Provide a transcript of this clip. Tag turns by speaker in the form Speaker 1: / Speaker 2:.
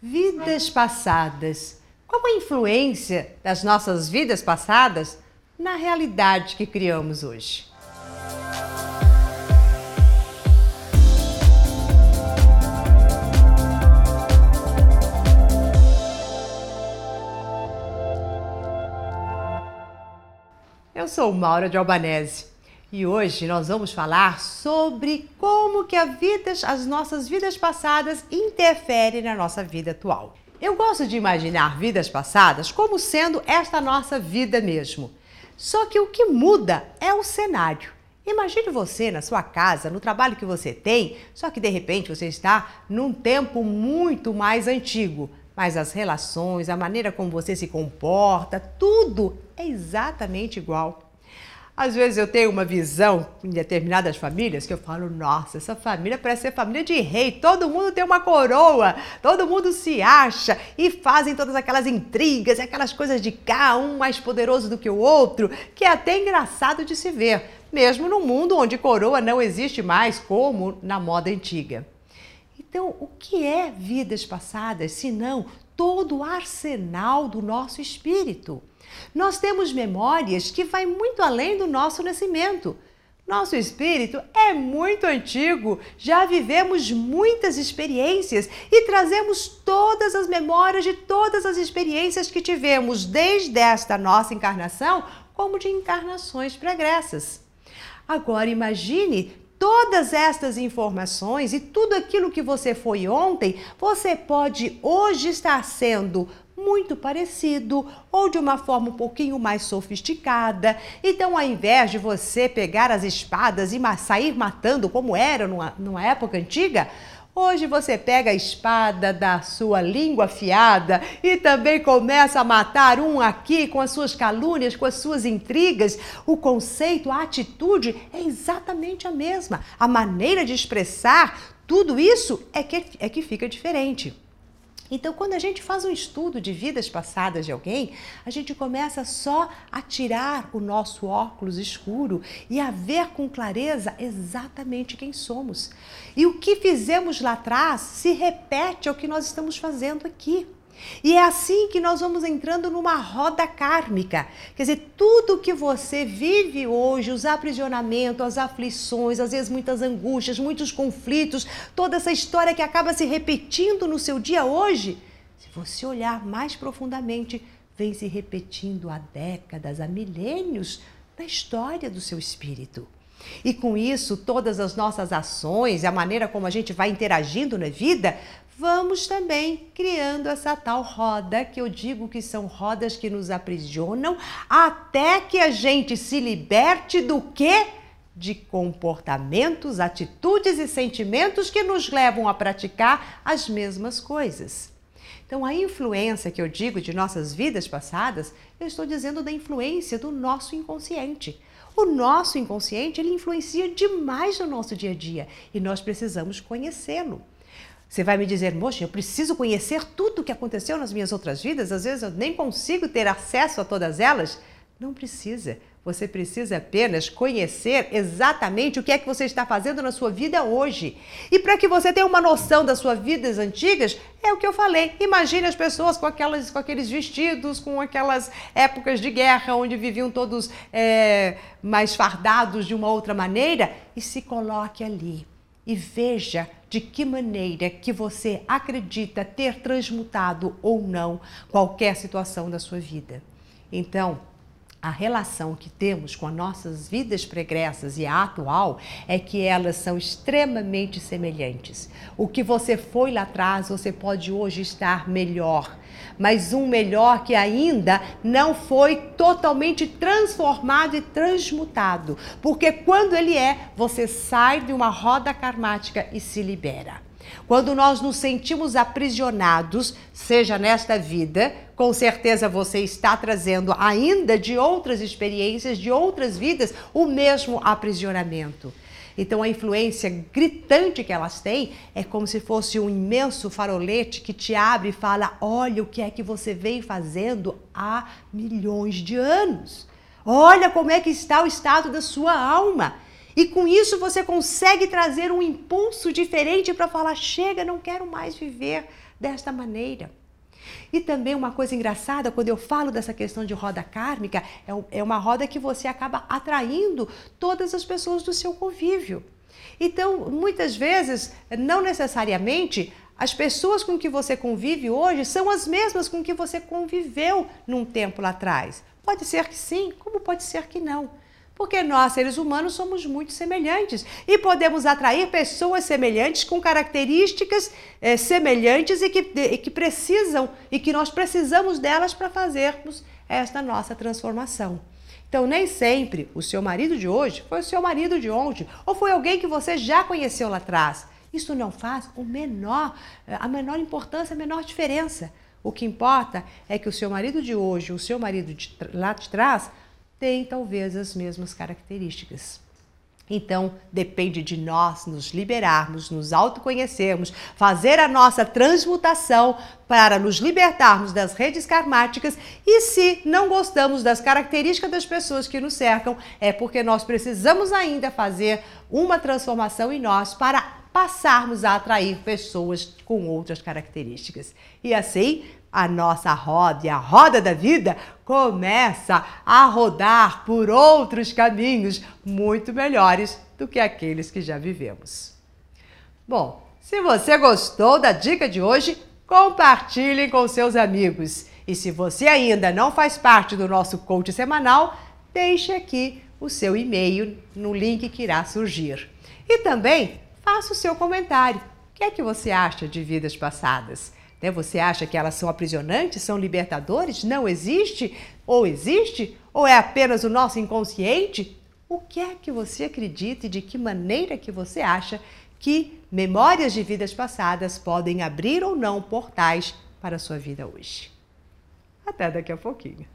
Speaker 1: Vidas passadas. Qual a influência das nossas vidas passadas na realidade que criamos hoje? Eu sou Maura de Albanese e hoje nós vamos falar sobre como que vida, as nossas vidas passadas interferem na nossa vida atual. Eu gosto de imaginar vidas passadas como sendo esta nossa vida mesmo. Só que o que muda é o cenário. Imagine você na sua casa, no trabalho que você tem, só que de repente você está num tempo muito mais antigo. Mas as relações, a maneira como você se comporta, tudo é exatamente igual. Às vezes eu tenho uma visão em determinadas famílias que eu falo, nossa, essa família parece ser família de rei, todo mundo tem uma coroa, todo mundo se acha e fazem todas aquelas intrigas, aquelas coisas de cá, um mais poderoso do que o outro, que é até engraçado de se ver, mesmo num mundo onde coroa não existe mais como na moda antiga. Então, o que é vidas passadas, se não todo o arsenal do nosso espírito? Nós temos memórias que vai muito além do nosso nascimento. Nosso espírito é muito antigo, já vivemos muitas experiências e trazemos todas as memórias de todas as experiências que tivemos desde esta nossa encarnação, como de encarnações pregressas. Agora imagine todas estas informações e tudo aquilo que você foi ontem, você pode hoje estar sendo muito parecido ou de uma forma um pouquinho mais sofisticada. Então, ao invés de você pegar as espadas e sair matando como era numa, numa época antiga, Hoje você pega a espada da sua língua afiada e também começa a matar um aqui com as suas calúnias, com as suas intrigas. O conceito, a atitude é exatamente a mesma. A maneira de expressar tudo isso é que, é que fica diferente. Então, quando a gente faz um estudo de vidas passadas de alguém, a gente começa só a tirar o nosso óculos escuro e a ver com clareza exatamente quem somos. E o que fizemos lá atrás se repete ao que nós estamos fazendo aqui. E é assim que nós vamos entrando numa roda kármica. Quer dizer, tudo que você vive hoje, os aprisionamentos, as aflições, às vezes muitas angústias, muitos conflitos, toda essa história que acaba se repetindo no seu dia hoje, se você olhar mais profundamente, vem se repetindo há décadas, há milênios na história do seu espírito. E com isso, todas as nossas ações, a maneira como a gente vai interagindo na vida, vamos também criando essa tal roda que eu digo que são rodas que nos aprisionam até que a gente se liberte do quê? De comportamentos, atitudes e sentimentos que nos levam a praticar as mesmas coisas. Então, a influência que eu digo de nossas vidas passadas, eu estou dizendo da influência do nosso inconsciente. O nosso inconsciente, ele influencia demais no nosso dia a dia e nós precisamos conhecê-lo. Você vai me dizer, moxa, eu preciso conhecer tudo o que aconteceu nas minhas outras vidas, às vezes eu nem consigo ter acesso a todas elas. Não precisa. Você precisa apenas conhecer exatamente o que é que você está fazendo na sua vida hoje. E para que você tenha uma noção das suas vidas antigas, é o que eu falei. Imagine as pessoas com, aquelas, com aqueles vestidos, com aquelas épocas de guerra, onde viviam todos é, mais fardados de uma outra maneira, e se coloque ali e veja de que maneira que você acredita ter transmutado ou não qualquer situação da sua vida. Então, a relação que temos com as nossas vidas pregressas e a atual é que elas são extremamente semelhantes. O que você foi lá atrás, você pode hoje estar melhor, mas um melhor que ainda não foi totalmente transformado e transmutado. Porque quando ele é, você sai de uma roda karmática e se libera. Quando nós nos sentimos aprisionados, seja nesta vida, com certeza você está trazendo ainda de outras experiências, de outras vidas, o mesmo aprisionamento. Então a influência gritante que elas têm é como se fosse um imenso farolete que te abre e fala: olha o que é que você vem fazendo há milhões de anos. Olha como é que está o estado da sua alma. E com isso você consegue trazer um impulso diferente para falar: chega, não quero mais viver desta maneira. E também uma coisa engraçada, quando eu falo dessa questão de roda kármica, é, é uma roda que você acaba atraindo todas as pessoas do seu convívio. Então, muitas vezes, não necessariamente as pessoas com que você convive hoje são as mesmas com que você conviveu num tempo lá atrás. Pode ser que sim, como pode ser que não. Porque nós, seres humanos, somos muito semelhantes e podemos atrair pessoas semelhantes com características é, semelhantes e que, e que precisam e que nós precisamos delas para fazermos esta nossa transformação. Então, nem sempre o seu marido de hoje foi o seu marido de ontem, ou foi alguém que você já conheceu lá atrás. Isso não faz o menor, a menor importância, a menor diferença. O que importa é que o seu marido de hoje, o seu marido de lá de trás, têm talvez as mesmas características. Então, depende de nós nos liberarmos, nos autoconhecermos, fazer a nossa transmutação para nos libertarmos das redes karmáticas. E se não gostamos das características das pessoas que nos cercam, é porque nós precisamos ainda fazer uma transformação em nós para passarmos a atrair pessoas com outras características. E assim, a nossa roda e a roda da vida começa a rodar por outros caminhos muito melhores do que aqueles que já vivemos. Bom, se você gostou da dica de hoje, compartilhe com seus amigos. E se você ainda não faz parte do nosso coach semanal, deixe aqui o seu e-mail no link que irá surgir. E também faça o seu comentário. O que é que você acha de vidas passadas? Né? Você acha que elas são aprisionantes, são libertadores? Não existe? Ou existe? Ou é apenas o nosso inconsciente? O que é que você acredita e de que maneira que você acha que memórias de vidas passadas podem abrir ou não portais para a sua vida hoje? Até daqui a pouquinho.